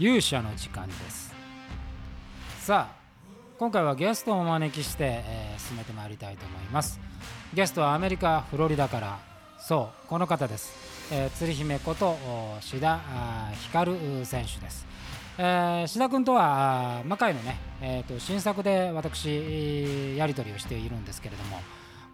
勇者の時間です。さあ今回はゲストをお招きして、えー進めてまいりたいと思います。ゲストはアメリカフロリダから。そうこの方です、えー、鶴姫こと志田光選手です。えー、志田君とは魔界のね、えー、と新作で私やり取りをしているんですけれども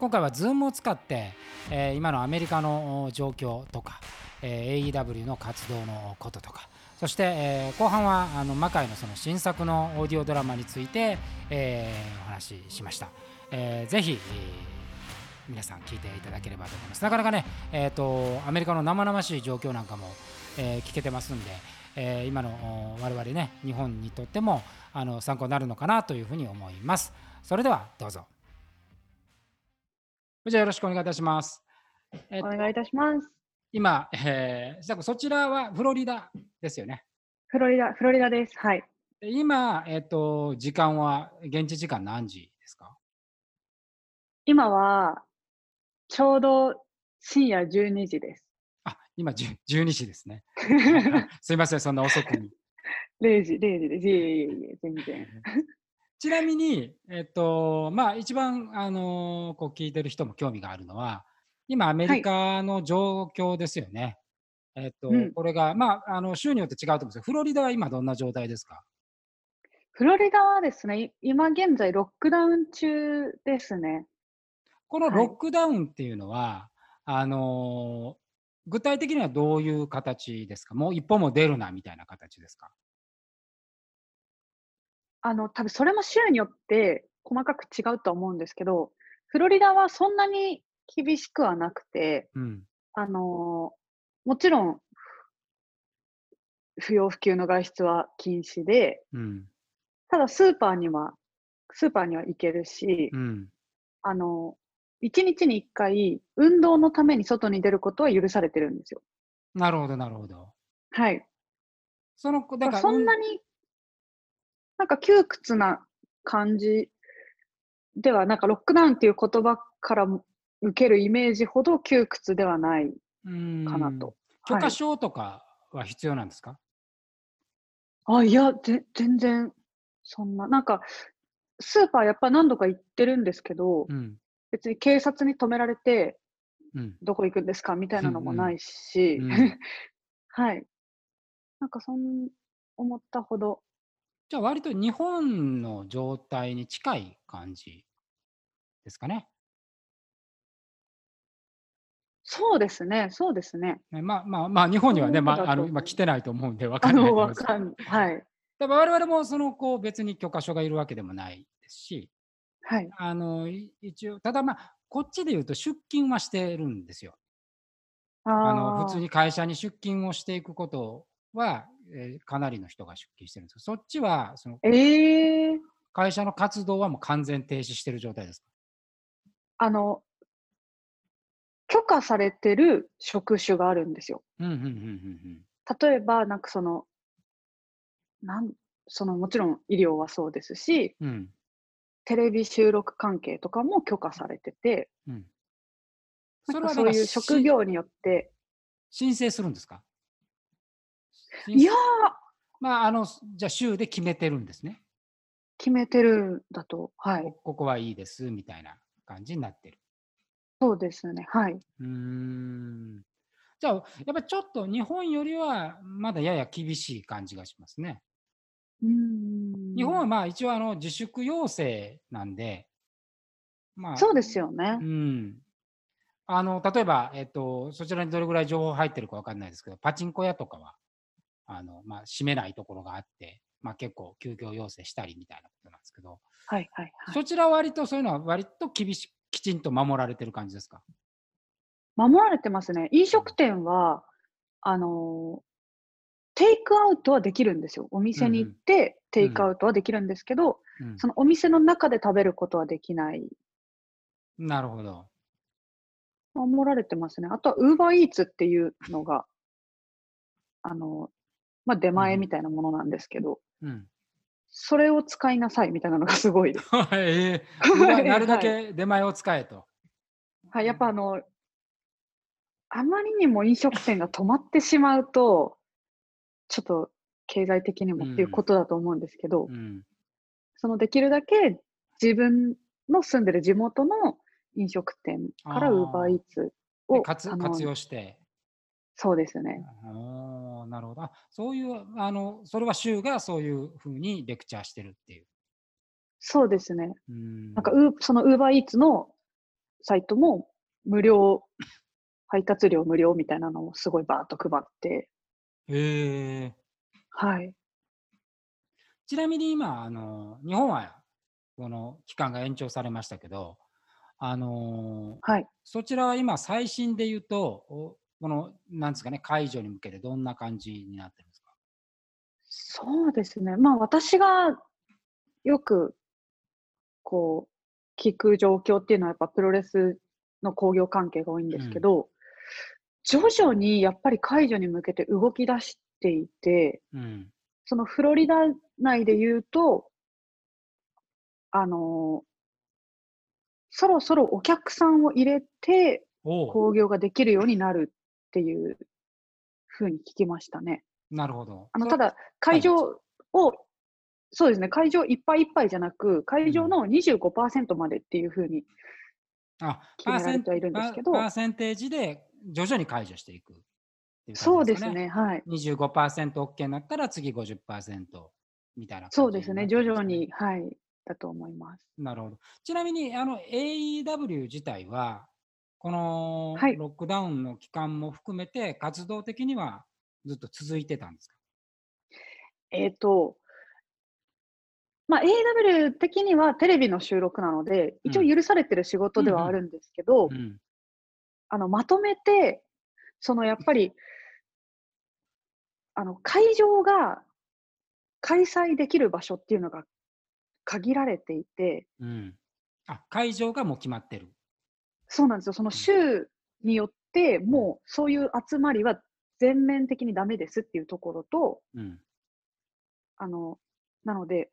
今回は Zoom を使って、えー今のアメリカの状況とか、えー AEW の活動のこととかそして、えー後半はあの魔界のその新作のオーディオドラマについて、えーお話ししました、えーぜひ、えー皆さん聞いていただければと思います。なかなかね、えー、とアメリカの生々しい状況なんかも、えー聞けてますんで、えー今のお我々ね日本にとってもあの参考になるのかなというふうに思います。それではどうぞ。じゃあよろしくお願いいたします、えお願いいたします。今、えー、さそちらはフロリダですよねフロリダ、フロリダです。はい。で今、えっ、と、時間は、現地時間何時ですか？今は、ちょうど深夜12時です。あ、今、じゅ12時ですね。すいません、そんな遅くに。0時、0時です。いえいえいえ、全然。ちなみに、えっ、と、まあ、一番、あのーこう聞いてる人も興味があるのは、今、アメリカの状況ですよね。えっ、と、うん。これが、まあ、あの、州によって違うと思うんですけど、フロリダは今どんな状態ですか？フロリダはですね、い今現在ロックダウン中ですね。このはいロックダウンっていうのは、あのー具体的にはどういう形ですか？もう一歩も出るなみたいな形ですか？あの、多分それも州によって細かく違うとは思うんですけど、フロリダはそんなに厳しくはなくて、うん。あのもちろん、不要不急の外出は禁止で、うん。ただスーパーには、スーパーには行けるし、うん。あの、一日に一回、運動のために外に出ることは許されてるんですよ。なるほど、なるほど。はい。その、だから、そんなうんに、なんか窮屈な感じでは、なんかロックダウンっていう言葉から受けるイメージほど窮屈ではないうんかなと。許可はい、証とかは必要なんですか、あ、いや、ぜ全然、そんな、なんか、スーパーやっぱ何度か行ってるんですけど、うん。別に警察に止められて、うん。どこ行くんですかみたいなのもうんうんないし、うん はい。なんかそん、思ったほど、じゃあ、割と日本の状態に近い感じですかね。そうですね、そうですね。ねまあまあまあ、日本にはね、まあ、あの今来てないと思うんで分かんないと思うんですはい。でも我々もそのこう別に許可証がいるわけでもないですし、はい。あのい一応、ただまあ、こっちで言うと出勤はしてるんですよ。ああのー普通に会社に出勤をしていくことは、えーかなりの人が出勤してるんですそっちはそのええ会社の活動はもう完全停止してる状態ですか？あの、許可されてる職種があるんですよ。例えば、なんかその、なん、その、もちろん医療はそうですし、うんうんテレビ収録関係とかも許可されてて、うんなんかそういうし職業によって、申請するんですか？いやー、まあ、あの、じゃあ州で決めてるんですね。決めてるんだと、はい。こここはいいですみたいな感じになってる。そうですね、はい。うーん。じゃあ、やっぱりちょっと日本よりはまだやや厳しい感じがしますね。うーん。日本はまあ一応あの自粛要請なんで、まあ、そうですよねう。ん。あの、例えば、えっと、そちらにどれぐらい情報入ってるかわかんないですけど、パチンコ屋とかは、あの、まあ、閉めないところがあって、まあ結構休業要請したりみたいなことなんですけど、はいはいはい。そちらは割とそういうのは割と厳しきちんと守られてる感じですか？守られてますね。飲食店は、あのーテイクアウトはできるんですよ。お店に行って、テイクアウトはできるんですけど、うんそのお店の中で食べることはできない。なるほど。守られてますね。あとは、ウーバーイーツっていうのが、あのーまあ、出前みたいなものなんですけど、うん。それを使いなさいみたいなのがすごいです。え えはいなるだけ出前を使えと。はい、やっぱあの、あまりにも飲食店が止まってしまうと、ちょっと経済的にもっていうことだと思うんですけど、うん。そのできるだけ自分の住んでる地元の飲食店からウーバーイーツを活用して。そうですね。なるほど。あそういう、あの、それは州がそういうふうにレクチャーしてるっていう。そうですね。うん。なんかウーそのウーバーイーツのサイトも無料、配達料無料みたいなのをすごいバーッと配って、へえ。はい。ちなみに今、あの、日本はこの期間が延長されましたけど、あのはい。そちらは今、最新で言うと、おこの、なんですかね、解除に向けてどんな感じになってるんですか？そうですね。まあ私がよくこう聞く状況っていうのはやっぱプロレスの興行関係が多いんですけど、徐々にやっぱり解除に向けて動き出していて、うん。そのフロリダ内で言うと、あのそろそろお客さんを入れて興行ができるようになるっていうふうに聞きましたね。なるほど。あの、そただ、会場を、そうですね、会場いっぱいいっぱいじゃなく、会場の25%までっていうふうに、あ決められてはいるんですけどパーセンテージで徐々に解除していくっていう感じそうですかね、はい。25%OK になったら次50%みたいなそうですね、徐々に、はい、だと思います。なるほど。ちなみにあの AEW 自体は、このはいロックダウンの期間も含めて、活動的にはずっと続いてたんですか？えっ、と、まあ、AW 的にはテレビの収録なので、一応許されてる仕事ではあるんですけど、うん。あのまとめて、そのやっぱり、あの会場が開催できる場所っていうのが限られていて、うん。あ、会場がもう決まってる。そうなんですよ。その州によって、もうそういう集まりは全面的にダメですっていうところと、うん。あの、なので、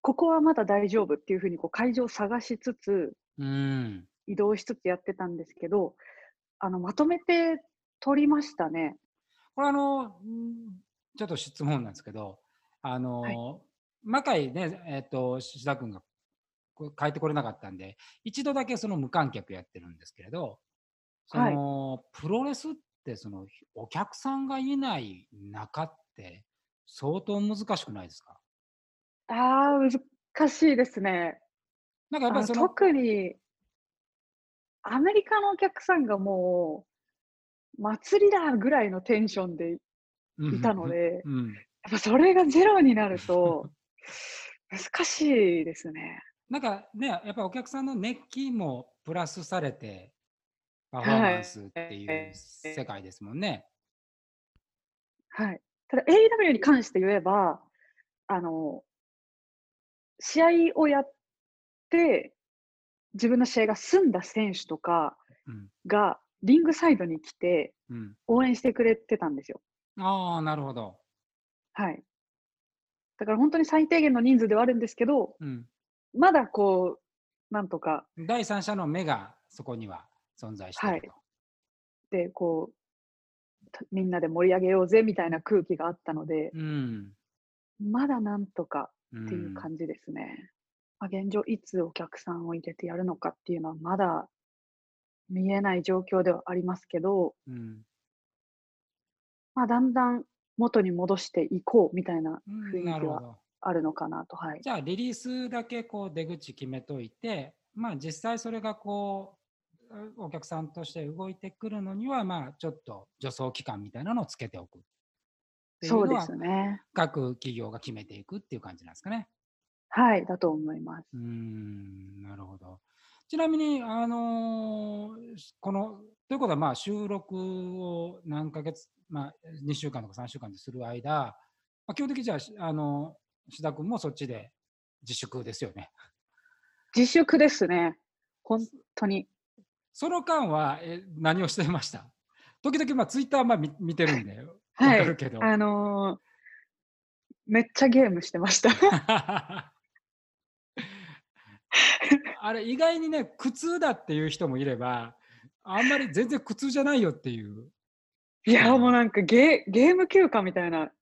ここはまだ大丈夫っていうふうにこう会場を探しつつ、うん。移動しつつやってたんですけど、あの、まとめて取りましたね。これあの、んちょっと質問なんですけど、あの、はい魔界ね、えっ、と、志田君がこう帰ってこれなかったんで、一度だけその無観客やってるんですけれど、そはいの、プロレスってそのお客さんがいない中って相当難しくないですか？ああ、難しいですね。なんかやっぱりその、特に、アメリカのお客さんがもう、祭りだぐらいのテンションでうんいたので、うん、やっぱそれがゼロになると、難しいですね。なんかね、やっぱお客さんの熱気もプラスされて、パフォーマンスっていう世界ですもんね。はい。ただ AEW に関して言えば、あの、試合をやって、自分の試合が済んだ選手とかうんがリングサイドに来てうん、応援してくれてたんですよ。ああ、なるほど。はい。だから本当に最低限の人数ではあるんですけど、うん、まだこう、なんとか、第三者の目がそこには存在していると。で、こう、たみんなで盛り上げようぜみたいな空気があったので、うん。まだなんとかうんっていう感じですね。まあ、現状、いつお客さんを入れてやるのかっていうのはまだ見えない状況ではありますけど、うんまあ、だんだん元に戻していこうみたいなうん雰囲気はなるほど。あるのかなと。はい。じゃあ、リリースだけこう出口決めといて、まあ実際それがこう、お客さんとして動いてくるのには、まあちょっと助走期間みたいなのをつけておく。っていうそうですね。各企業が決めていくっていう感じなんですかね。はい、だと思います。うーん、なるほど。ちなみに、あのーこの、ということは、まあ、収録を何ヶ月、まあ、2週間とか3週間でする間、まあ、基本的にじゃあ、しあの、志田君もそっちで自粛ですよね。自粛ですね。本当に。その間は、え何をしてました？時々、まあ、ツイッター、まあ、見見てるんで、わはいかるけど。あのーめっちゃゲームしてました。あれ、意外にね、苦痛だっていう人もいれば、あんまり全然苦痛じゃないよっていう。いや、もうなんかゲゲーム休暇みたいな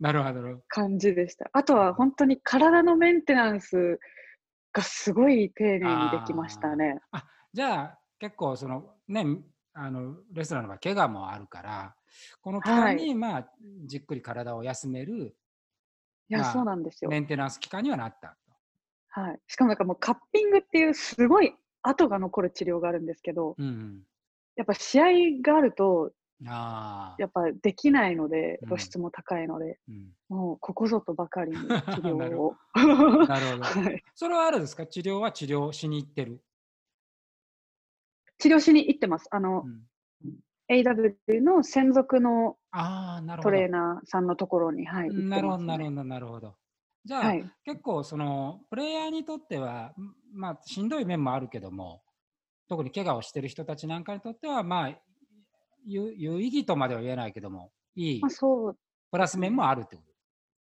なるほど。感じでした。あとは本当に体のメンテナンスがすごい丁寧にできましたね。あじゃあ結構そのねあのレスラーの場合怪我もあるからこの期間に、まあじっくり体を休めるいや、まあそうなんですよメ。ンテナンス期間にはなったと。はい。しかもなんかもうカッピングっていうすごい跡が残る治療があるんですけど、うんやっぱ試合があると、うん、ああやっぱできないのでうん、露出も高いので、うん、もうここぞとばかりに治療を。なるほど。はいそれはあるんですか？治療は治療しに行ってる。治療しに行ってます。あの、うん AW の専属の。トレーナーさんのところに、はい、なるほど。なるほど、なるほど。じゃあ、はい。結構そのプレイヤーにとっては、んまあ、しんどい面もあるけども、特に怪我をしてる人たちなんかにとっては、まあ、有有意義とまでは言えないけども、いいまあ、そうプラス面もあるってこと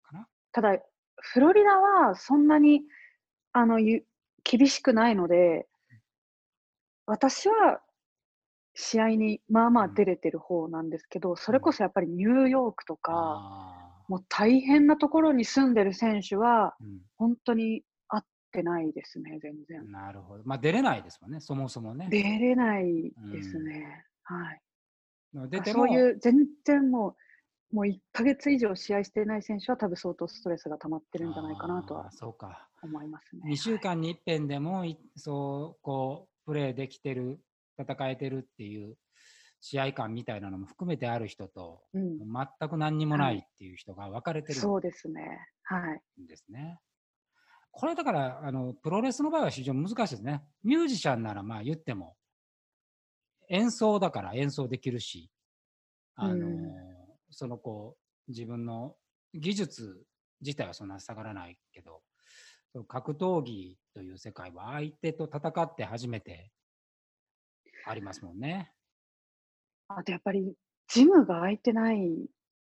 かな？ただ、フロリダはそんなにあのゆ厳しくないので、私は試合にまあまあ出れてる方なんですけど、それこそやっぱりニューヨークとか、あもう大変なところに住んでる選手は、ー本当に合ってないですね、全うん、然。なるほど。まあ、出れないですもんね、そもそもね。出れないですね。はい。出てもそういう、全然もう、もう1ヶ月以上試合してない選手は多分相当ストレスが溜まってるんじゃないかなとはあーそうか。思いますね。2週間に一遍でもいそうこうプレーできてる戦えてるっていう試合感みたいなのも含めてある人とはいうん、全く何にもないっていう人が分かれてるそうですね。はい。んですね。これだからあのプロレスの場合は非常に難しいですね。ミュージシャンならまあ言っても演奏だから演奏できるし、あのうんそのこう自分の技術自体はそんな下がらないけど、格闘技という世界は相手と戦って初めてありますもんね。あとやっぱり、ジムが空いてない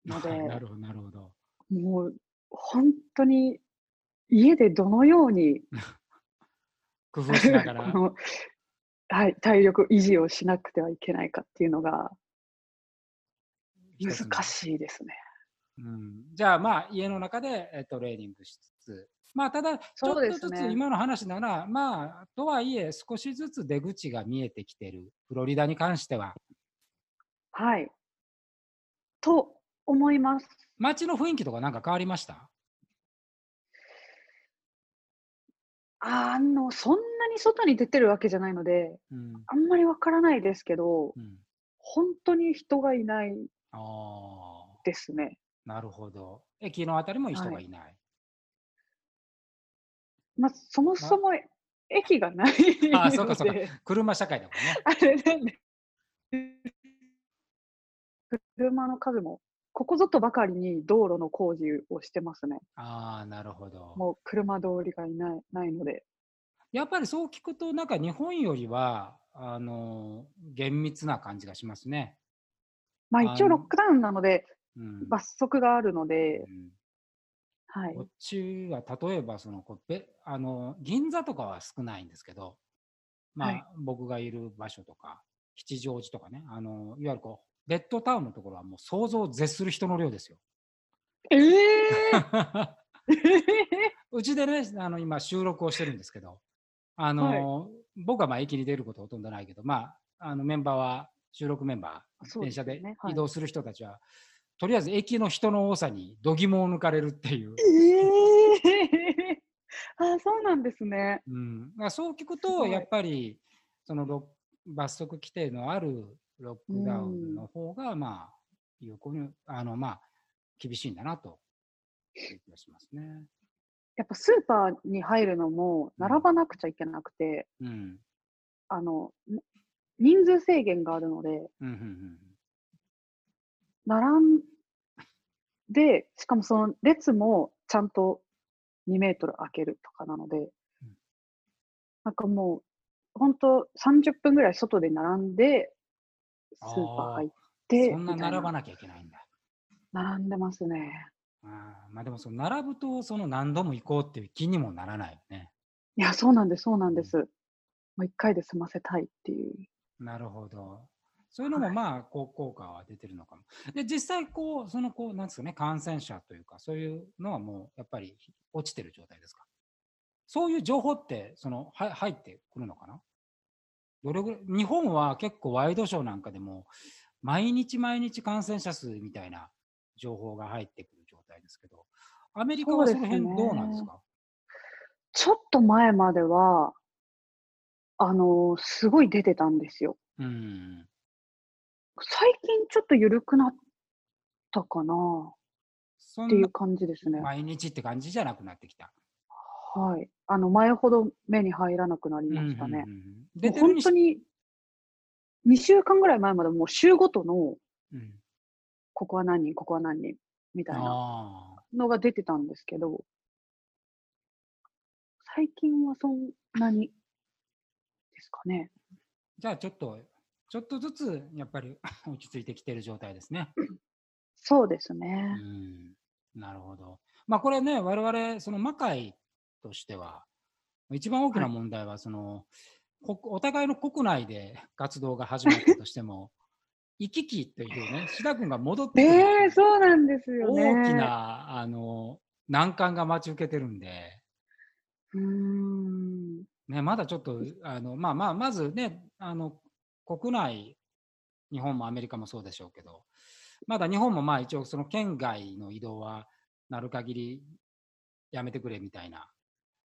ので、なるほど、なるほど。もう本当に家でどのように 工夫しながら。この、はい、体力維持をしなくてはいけないかっていうのが難しいですね。うん、じゃあまあ家の中でえトレーニングしつつ。まあただちょっとずつ今の話な。ら、まあとはいえ少しずつ出口が見えてきてる。フロリダに関しては。はい。と思います。街の雰囲気とかなんか変わりました？あの、そんなに外に出てるわけじゃないので、うん、あんまりわからないですけど、うん、本当に人がいないですね。なるほど。駅のあたりも人がいない、まあ、そもそも駅がないああそうかそうか。車社会だもんね。あれなんで、車の数も、ここぞとばかりに道路の工事をしてますね。ああなるほどもう車通りがいないないので。やっぱりそう聞くとなんか日本よりはあの厳密な感じがしますね、まあ一応ロックダウンなので、うん罰則があるのでう、んはいこ。っちは例えばそのこうべあの銀座とかは少ないんですけど、まあはい僕がいる場所とか吉祥寺とかねあのいわゆるこうベッドタウンのところはもう想像を絶する人の量ですよ。ええ うちでねあの今収録をしてるんですけどあの、僕はまあ駅に出ることほとんどないけど、まあ、あのメンバーは収録メンバー、そうです電車で移動する人たちは、とりあえず駅の人の多さに度肝を抜かれるっていう。ええ あ、そうなんですね。うん、だからそう聞くとやっぱりそのロ罰則規定のあるロックダウンの方がまあ有効にあのまあ厳しいんだなという気がしますね。やっぱスーパーに入るのも並ばなくちゃいけなくて、うん。あの、ん人数制限があるので、うんうんうん並んで、しかもその列もちゃんと2メートル空けるとかなので、なんかもう、本当30分ぐらい外で並んで、スーパー入って、そんな並ばなきゃいけないんだ。並んでますね。あーまあでもその並ぶとその何度も行こうっていう気にもならないよね。いや、そうなんです、そうなんです。もう一回で済ませたいっていう。なるほど。そういうのもはいまあ、こう効果は出てるのかも。で、実際、こう、その、こう、なんですかね、感染者というか、そういうのはもう、やっぱり落ちてる状態ですか？そういう情報って、その、は入ってくるのかな？どれぐらい、日本は結構ワイドショーなんかでも、毎日毎日感染者数みたいな情報が入ってくる状態ですけど、アメリカはその辺どうなんですか？ちょっと前までは、あの、すごい出てたんですよ。うん。最近ちょっと緩くなったかなっていう感じですね。毎日って感じじゃなくなってきた。はい。あの、前ほど目に入らなくなりましたね。うんうんうん本当に、2週間ぐらい前までもう週ごとの、うんここは何人、ここは何人、みたいな。のが出てたんですけど、最近はそんなにですかね。じゃあちょっと、ちょっとずつやっぱり 落ち着いてきてる状態ですね。そうですうね。ん。なるほど。まあこれね、我々、その魔界としては、一番大きな問題は、その、こお互いの国内で活動が始まったとしても、行き来というね、志田君が戻ってくるええそうなんですよね。大きな、あの、難関が待ち受けてるんで、うーん。ね、まだちょっと、あの、まあまあ、まずね、あの、国内、日本もアメリカもそうでしょうけど、まだ日本もまあ一応その県外の移動はなる限りやめてくれみたいな、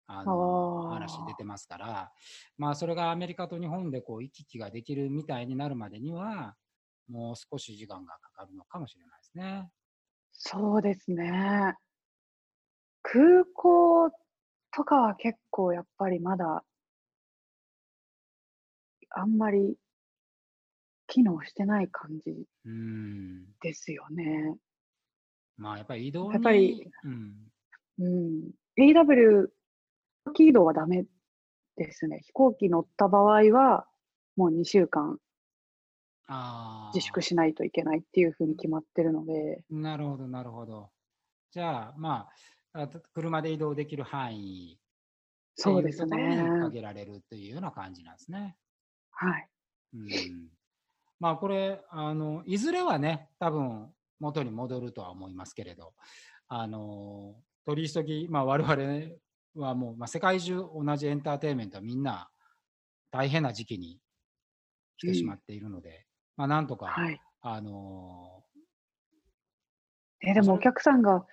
あの、話出てますから、まあそれがアメリカと日本でこう行き来ができるみたいになるまでには、もう少し時間がかかるのかもしれないですね。そうですね。空港とかは結構やっぱりまだ、あんまり機能してない感じうん。ですよね。まあやっぱり移動に、やっぱりうん。うん。AW、機移動はダメですね。飛行機乗った場合は、もう2週間。自粛しないといけないっていうふうに決まってるので、なるほど、なるほど。じゃあ、まあ、車で移動できる範囲そうですね。限られるというような感じなんですね。はい。うん、まあ、これあの、いずれはね、多分元に戻るとは思いますけれど、あの取り急ぎ、まあ、我々はもう、まあ、世界中同じエンターテインメントはみんな大変な時期に来てしまっているので、まあ、なんとか、はい。あのえ、でもお客さんが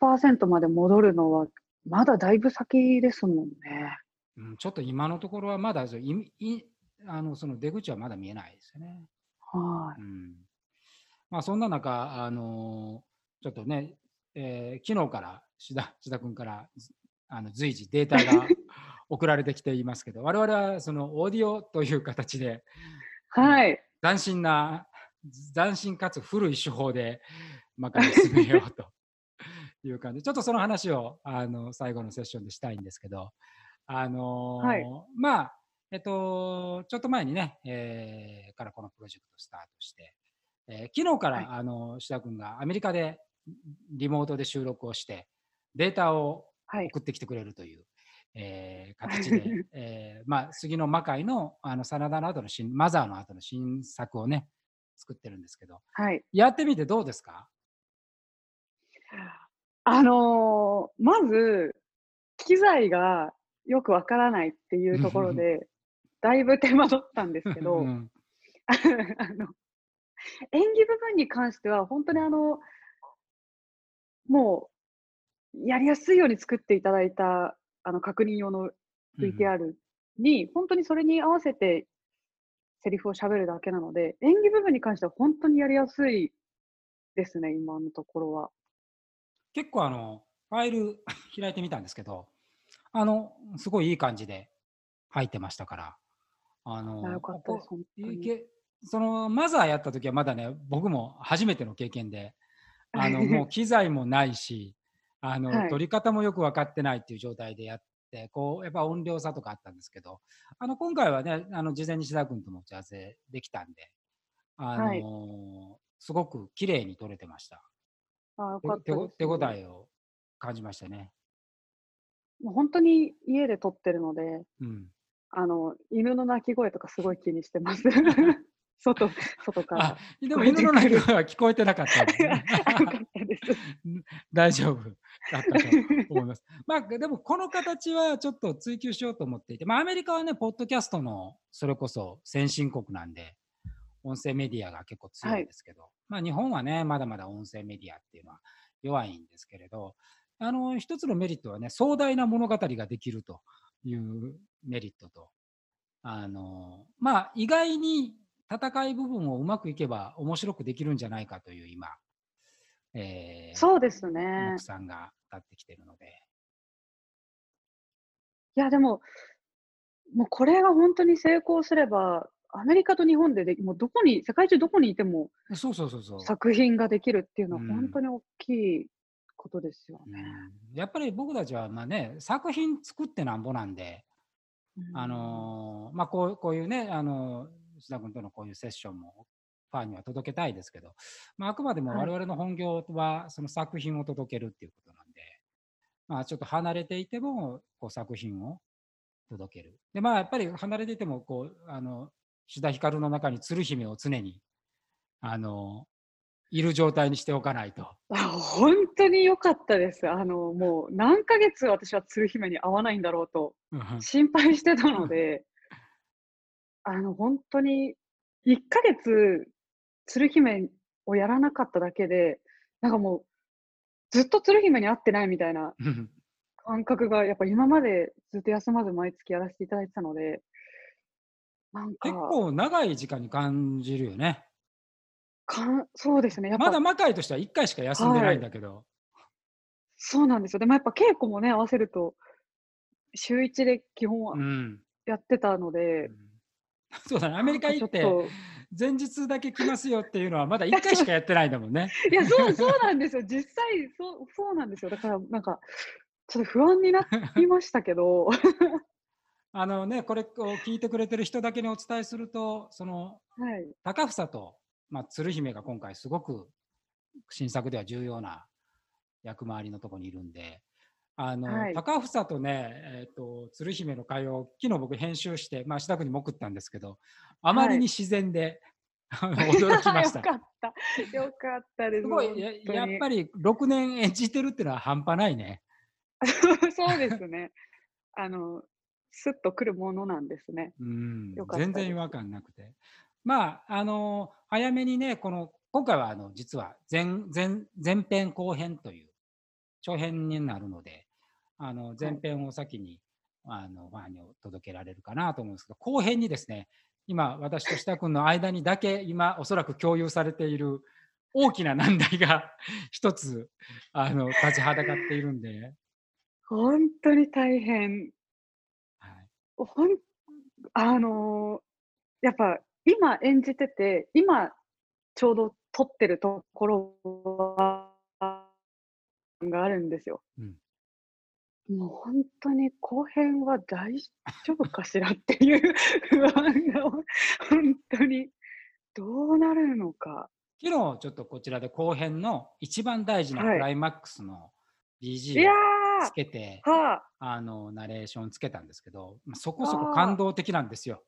100%まで戻るのは、まだだいぶ先ですもんね。うん、ちょっと今のところはまだいいあのその出口はまだ見えないですよね。はい。うんまあ、そんな中、あのちょっとね、えー昨日から志田志田君からずあの随時データが 送られてきていますけど、我々はそのオーディオという形ではい。斬新な、斬新かつ古い手法でまかに進めようという感じで、ちょっとその話をあの最後のセッションでしたいんですけど、あのーはいまあ、えっと、ちょっと前にね、えーからこのプロジェクトスタートして、えー昨日から、はいあの志田君がアメリカでリモートで収録をして、データをはい。送ってきてくれるという、えー形で、えーまあ、杉の魔界のあの真田の後の新、マザーの後の新作をね、作ってるんですけど、はい。やってみてどうですか？あのーまず、機材がよくわからないっていうところで、だいぶ手間取ったんですけど、うん。あの、演技部分に関しては、本当にあの、もう、やりやすいように作っていただいた、あの、確認用の VTR に、本当にそれに合わせて、セリフを喋るだけなので、演技部分に関しては本当にやりやすいですね、今のところは。結構あの、ファイル 開いてみたんですけど、あの、すごいいい感じで入ってましたから、あの、そのマザーやった時はまだね、僕も初めての経験で、あの、もう機材もないし、あの、はい撮り方もよく分かってないっていう状態でやって、こう、やっぱ音量差とかあったんですけど、あの、今回はね、あの、事前に志田君とも打ち合わせできたんで、あのはいすごく綺麗に撮れてました。あよ手。手応えを感じましたね。もう本当に家で撮ってるので、うん。あの、犬の鳴き声とかすごい気にしてます。外、外かあら。、でも犬の鳴き声は聞こえてなかったね。大丈夫だったと思います。まあ、でもこの形はちょっと追求しようと思っていて、まあ、アメリカはね、ポッドキャストのそれこそ先進国なんで、音声メディアが結構強いですけど、まあ、日本はね、まだまだ音声メディアっていうのは弱いんですけれど、あの一つのメリットはね、壮大な物語ができるというメリットと、あのまあ、意外に戦い部分をうまくいけば面白くできるんじゃないかという今、えーそうですね目。算が立ってきてるので。いや、でも、もうこれが本当に成功すれば、アメリカと日本ででもうどこに、世界中どこにいてもそうそうそうそう。作品ができるっていうのはうん本当に大きいことですよね。うんやっぱり僕たちはまあね作品作ってなんぼなんで、うんあのーまあ、こうこういうね、あのー須田君とのこういうセッションもファンには届けたいですけど、まあ、あくまでもはい我々の本業はその作品を届けるっていうことまあ、ちょっと離れていてもこう作品を届ける。でまあやっぱり離れていてもこうあの志田ひかるの中に鶴姫を常にあのいる状態にしておかないと。あ本当に良かったです。あの、もう何ヶ月私は鶴姫に会わないんだろうとうん心配してたので、あの、本当に1ヶ月鶴姫をやらなかっただけで、なんかもうずっと鶴姫に会ってないみたいな感覚がやっぱ今までずっと休まず毎月やらせていただいてたので、なんか。結構長い時間に感じるよね。かんそうですね、やっぱ。まだ魔界としては1回しか休んでないんだけど、そうなんですよ。でもやっぱ稽古もね、合わせると、週1で基本はうん。やってたので、そうだね、アメリカ行って前日だけ来ますよっていうのはまだ1回しかやってないんだもんね。といや、そう、そうなんですよ。実際、そう、そうなんですよ。だから、なんか、ちょっと不安になりましたけど、あのね、これを聞いてくれてる人だけにお伝えすると、そのはい。高房と、まあ、鶴姫が今回すごく新作では重要な役回りのところにいるんで、あの、はい高房とね、えー、と鶴姫の会話を昨日僕編集して、まあ、志田君にも送ったんですけど、あまりに自然で、あの 驚きましたよ。かった。よかったです。すごいややっぱり。り6年演じてるっていうのは半端ないね。そうですね。あの、スッとくるものなんですね。うん全然違和感なくて。まあ、あの早めにね、この今回はあの実は前前前編後編という長編になるので、あの前編を先に、あのファンに届けられるかなと思うんですけど、後編にですね、今、私と志田君の間にだけ今、おそらく共有されている大きな難題が 一つあの立ちはだかっているんで、本当に大変。はい、ほんあのーやっぱ今演じてて、今ちょうど撮ってるところはがあるんですよ。うんもう本当に後編は大丈夫かしらっていう 不安が本当にどうなるのか。昨日ちょっとこちらで後編の一番大事なはいクライマックスのい BG やをつけて、ーはああのナレーションつけたんですけど、まあそこそこ感動的なんですよ。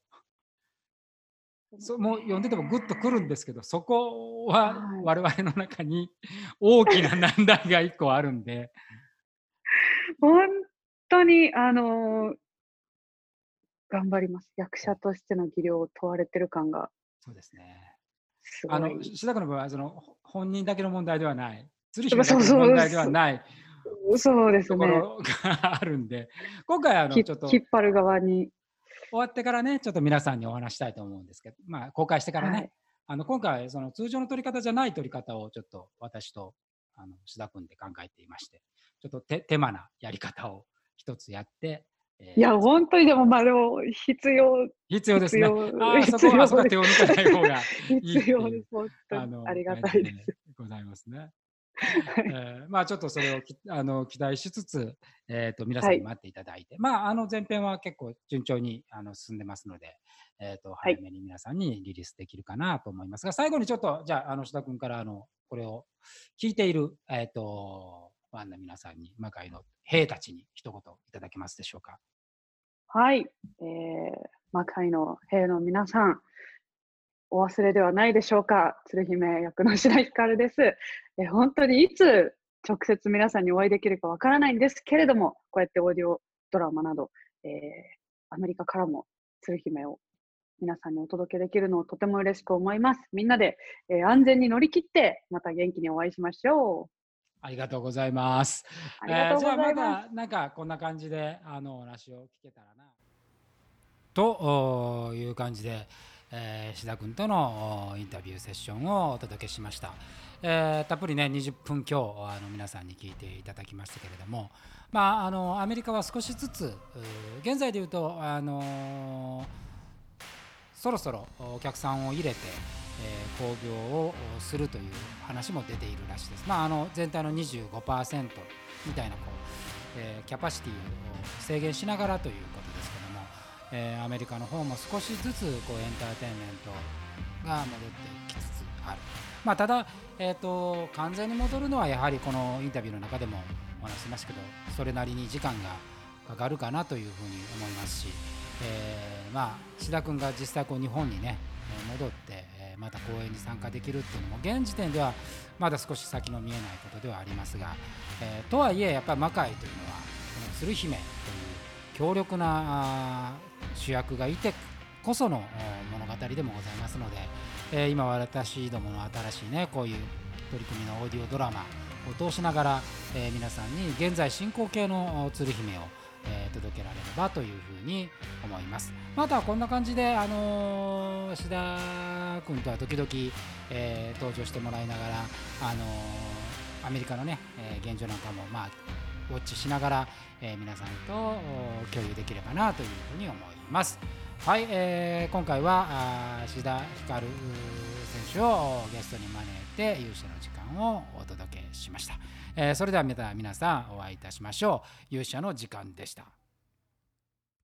そもう読んでてもグッとくるんですけど、そこははい我々の中に大きな 難題が一個あるんで、本当にあのー頑張ります。役者としての技量を問われてる感がそうですね。す。あの、志田君の場合はそのほ本人だけの問題ではない、鶴姫だけの問題ではないそうですね。ところがあるんで、今回あのひちょっと引っ張る側に。終わってからね、ちょっと皆さんにお話したいと思うんですけど、まあ、公開してからね、はいあの今回はその通常の撮り方じゃない撮り方をちょっと私とあの志田君で考えていまして、ちょっと手手間なやり方を一つやって、えーいや、本当にでも、まあでも、必要、必要ですね。必要あーそこはあそこは手を抜かない方がいい必要です。本当に。ありがたいです。ございますね。えーまあちょっとそれをきあの期待しつつ、えー、と皆さんに待っていただいて、まああの前編は結構順調にあの進んでますので、えー、とはい早めに皆さんにリリースできるかなと思いますが、最後にちょっとじゃああの志田君からあのこれを聞いている、えー、とファンの皆さんに魔界の兵たちに一言いただけますでしょうか？はい。えー、魔界の兵の皆さん、お忘れではないでしょうか？鶴姫役の白ひかるです。え本当にいつ直接皆さんにお会いできるかわからないんですけれども、こうやってオーディオドラマなど、えー、アメリカからも鶴姫を皆さんにお届けできるのをとても嬉しく思います。みんなで、えー、安全に乗り切って、また元気にお会いしましょう。ありがとうございます。ありがとうございます。えー、じゃあまだなんかこんな感じであのお話を聞けたらな。という感じで、えー、志田君とのインタビューセッションをお届けしました。えー、たっぷりね20分今日あの皆さんに聞いていただきましたけれども、まあ、あのアメリカは少しずつ現在でいうとあのそろそろお客さんを入れて、え、興行をするという話も出ているらしいです。まあ、あの全体の25%みたいなこう、えー、キャパシティを制限しながらということですけども、えー、アメリカの方も少しずつこうエンターテインメントが戻ってきつつある。まあ、ただ、えーと、完全に戻るのはやはりこのインタビューの中でもお話しましたけどそれなりに時間がかかるかなというふうに思いますし、えー、まあ志田君が実際こう日本にね戻って、えまた公演に参加できるっていうのも現時点ではまだ少し先の見えないことではありますが、えー、とはいえやっぱり魔界というのはこの鶴姫という強力な主役がいてこその物語でもございますので、えー、今私どもの新しいねこういう取り組みのオーディオドラマを通しながら、え、皆さんに現在進行形の鶴姫を、えー、届けられればというふうに思いますまたこんな感じで、あのー、志田君とは時々、えー、登場してもらいながら、あのー、アメリカのね、え、現状なんかもまあウォッチしながら、え、皆さんと共有できればなというふうに思います。はい、えー、今回は志田ひかる選手をゲストに招いて勇者の時間をお届けしました、えー、それではまた皆さんお会いいたしましょう。勇者の時間でした。